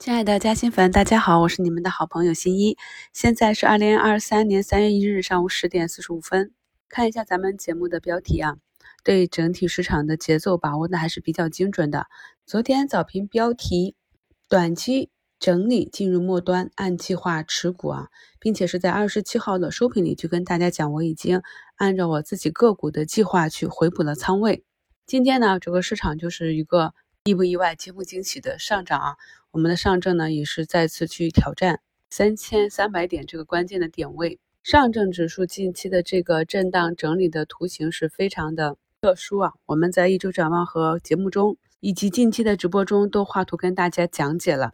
亲爱的嘉兴粉，大家好，我是你们的好朋友新一。现在是二零二三年三月一日上午十点四十五分。看一下咱们节目的标题啊，对整体市场的节奏把握的还是比较精准的。昨天早评标题，短期整理进入末端，按计划持股啊，并且是在二十七号的收评里就跟大家讲，我已经按照我自己个股的计划去回补了仓位。今天呢，整个市场就是一个。意不意外，惊不惊喜的上涨啊！我们的上证呢也是再次去挑战三千三百点这个关键的点位。上证指数近期的这个震荡整理的图形是非常的特殊啊！我们在一周展望和节目中，以及近期的直播中都画图跟大家讲解了。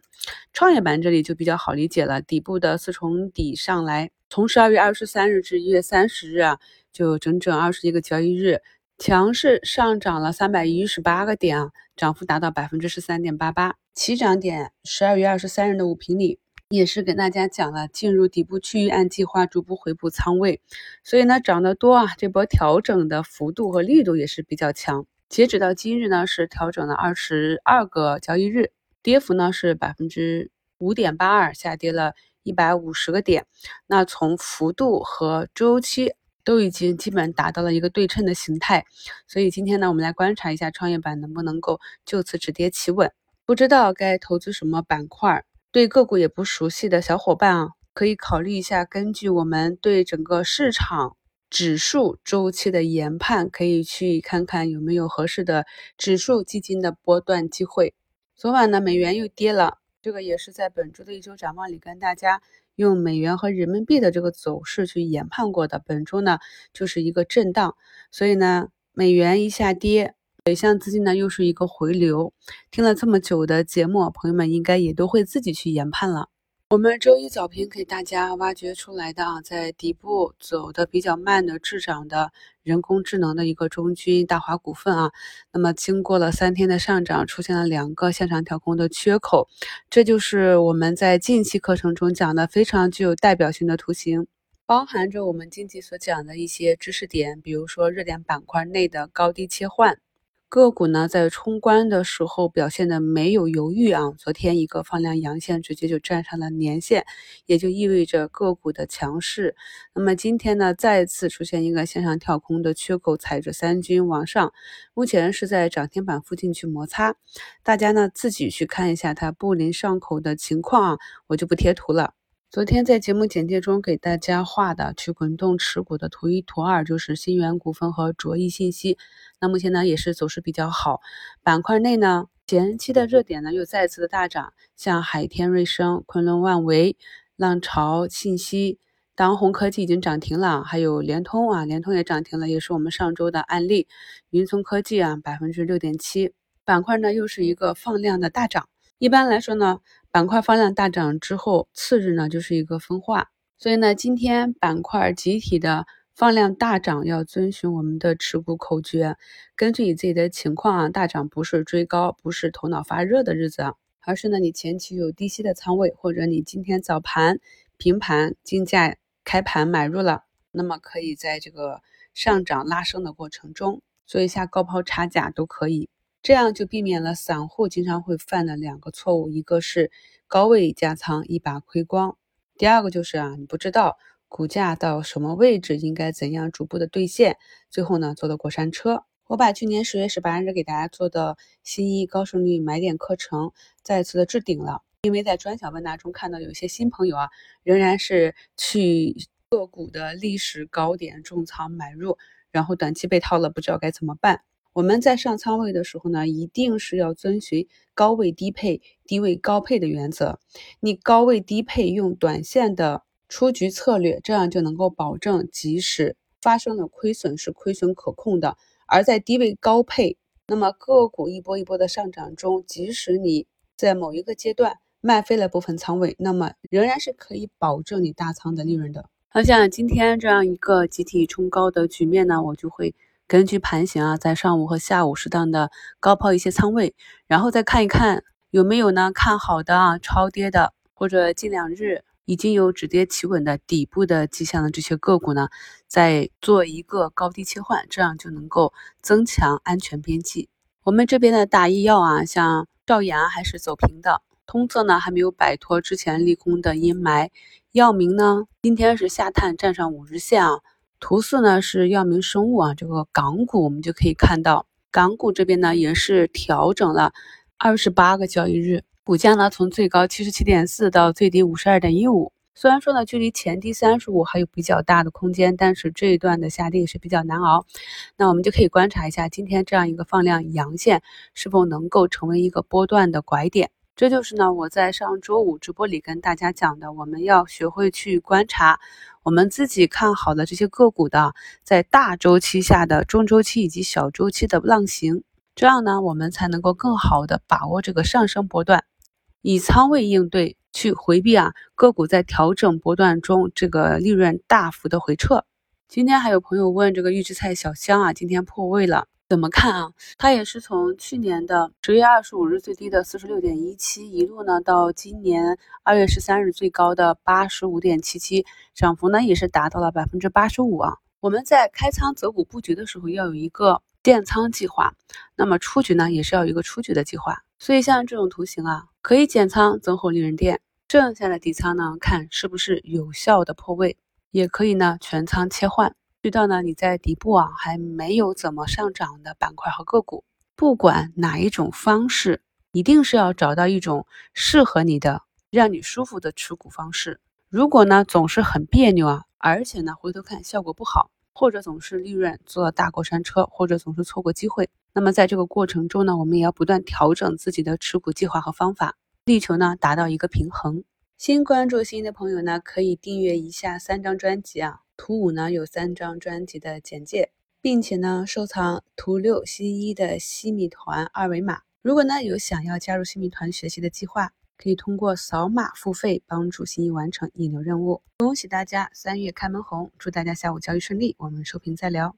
创业板这里就比较好理解了，底部的四重底上来，从十二月二十三日至一月三十日啊，就整整二十一个交易日。强势上涨了三百一十八个点啊，涨幅达到百分之十三点八八。起涨点十二月二十三日的五评里也是给大家讲了，进入底部区域按计划逐步回补仓位。所以呢，涨得多啊，这波调整的幅度和力度也是比较强。截止到今日呢，是调整了二十二个交易日，跌幅呢是百分之五点八二，下跌了一百五十个点。那从幅度和周期。都已经基本达到了一个对称的形态，所以今天呢，我们来观察一下创业板能不能够就此止跌企稳。不知道该投资什么板块，对个股也不熟悉的小伙伴啊，可以考虑一下，根据我们对整个市场指数周期的研判，可以去看看有没有合适的指数基金的波段机会。昨晚呢，美元又跌了，这个也是在本周的一周展望里跟大家。用美元和人民币的这个走势去研判过的，本周呢就是一个震荡，所以呢美元一下跌，北向资金呢又是一个回流。听了这么久的节目，朋友们应该也都会自己去研判了。我们周一早评给大家挖掘出来的啊，在底部走的比较慢的滞涨的人工智能的一个中军大华股份啊，那么经过了三天的上涨，出现了两个向上跳空的缺口，这就是我们在近期课程中讲的非常具有代表性的图形，包含着我们近期所讲的一些知识点，比如说热点板块内的高低切换。个股呢，在冲关的时候表现的没有犹豫啊，昨天一个放量阳线直接就站上了年线，也就意味着个股的强势。那么今天呢，再次出现一个向上跳空的缺口，踩着三军往上，目前是在涨停板附近去摩擦。大家呢自己去看一下它布林上口的情况啊，我就不贴图了。昨天在节目简介中给大家画的去滚动持股的图一、图二，就是新源股份和卓翼信息。那目前呢也是走势比较好。板块内呢，前期的热点呢又再次的大涨，像海天瑞声、昆仑万维、浪潮信息、当红科技已经涨停了，还有联通啊，联通也涨停了，也是我们上周的案例。云聪科技啊，百分之六点七。板块呢又是一个放量的大涨。一般来说呢。板块放量大涨之后，次日呢就是一个分化，所以呢，今天板块集体的放量大涨，要遵循我们的持股口诀，根据你自己的情况啊，大涨不是追高，不是头脑发热的日子，而是呢你前期有低吸的仓位，或者你今天早盘平盘竞价开盘买入了，那么可以在这个上涨拉升的过程中做一下高抛差价都可以。这样就避免了散户经常会犯的两个错误，一个是高位加仓一把亏光，第二个就是啊，你不知道股价到什么位置应该怎样逐步的兑现，最后呢坐的过山车。我把去年十月十八日给大家做的新一高胜率买点课程再次的置顶了，因为在专享问答中看到有些新朋友啊，仍然是去个股的历史高点重仓买入，然后短期被套了，不知道该怎么办。我们在上仓位的时候呢，一定是要遵循高位低配、低位高配的原则。你高位低配用短线的出局策略，这样就能够保证即使发生了亏损是亏损可控的。而在低位高配，那么个股一波一波的上涨中，即使你在某一个阶段卖飞了部分仓位，那么仍然是可以保证你大仓的利润的。好像今天这样一个集体冲高的局面呢，我就会。根据盘形啊，在上午和下午适当的高抛一些仓位，然后再看一看有没有呢看好的啊超跌的，或者近两日已经有止跌企稳的底部的迹象的这些个股呢，再做一个高低切换，这样就能够增强安全边际。我们这边的大医药啊，像兆阳还是走平的，通策呢还没有摆脱之前利空的阴霾。药明呢今天是下探站上五日线啊。图四呢是药明生物啊，这个港股我们就可以看到，港股这边呢也是调整了二十八个交易日，股价呢从最高七十七点四到最低五十二点一五。虽然说呢距离前低三十五还有比较大的空间，但是这一段的下跌也是比较难熬。那我们就可以观察一下今天这样一个放量阳线是否能够成为一个波段的拐点。这就是呢，我在上周五直播里跟大家讲的，我们要学会去观察我们自己看好的这些个股的，在大周期下的中周期以及小周期的浪形，这样呢，我们才能够更好的把握这个上升波段，以仓位应对，去回避啊个股在调整波段中这个利润大幅的回撤。今天还有朋友问这个预制菜小香啊，今天破位了。怎么看啊？它也是从去年的十月二十五日最低的四十六点一七，一路呢到今年二月十三日最高的八十五点七七，涨幅呢也是达到了百分之八十五啊。我们在开仓择股布局的时候要有一个建仓计划，那么出局呢也是要有一个出局的计划。所以像这种图形啊，可以减仓增厚利润垫，剩下的底仓呢看是不是有效的破位，也可以呢全仓切换。遇到呢，你在底部啊还没有怎么上涨的板块和个股，不管哪一种方式，一定是要找到一种适合你的、让你舒服的持股方式。如果呢总是很别扭啊，而且呢回头看效果不好，或者总是利润坐大过山车，或者总是错过机会，那么在这个过程中呢，我们也要不断调整自己的持股计划和方法，力求呢达到一个平衡。新关注新的朋友呢，可以订阅一下三张专辑啊。图五呢有三张专辑的简介，并且呢收藏图六新一的西米团二维码。如果呢有想要加入西米团学习的计划，可以通过扫码付费帮助新一完成引流任务。恭喜大家三月开门红，祝大家下午交易顺利。我们收评再聊。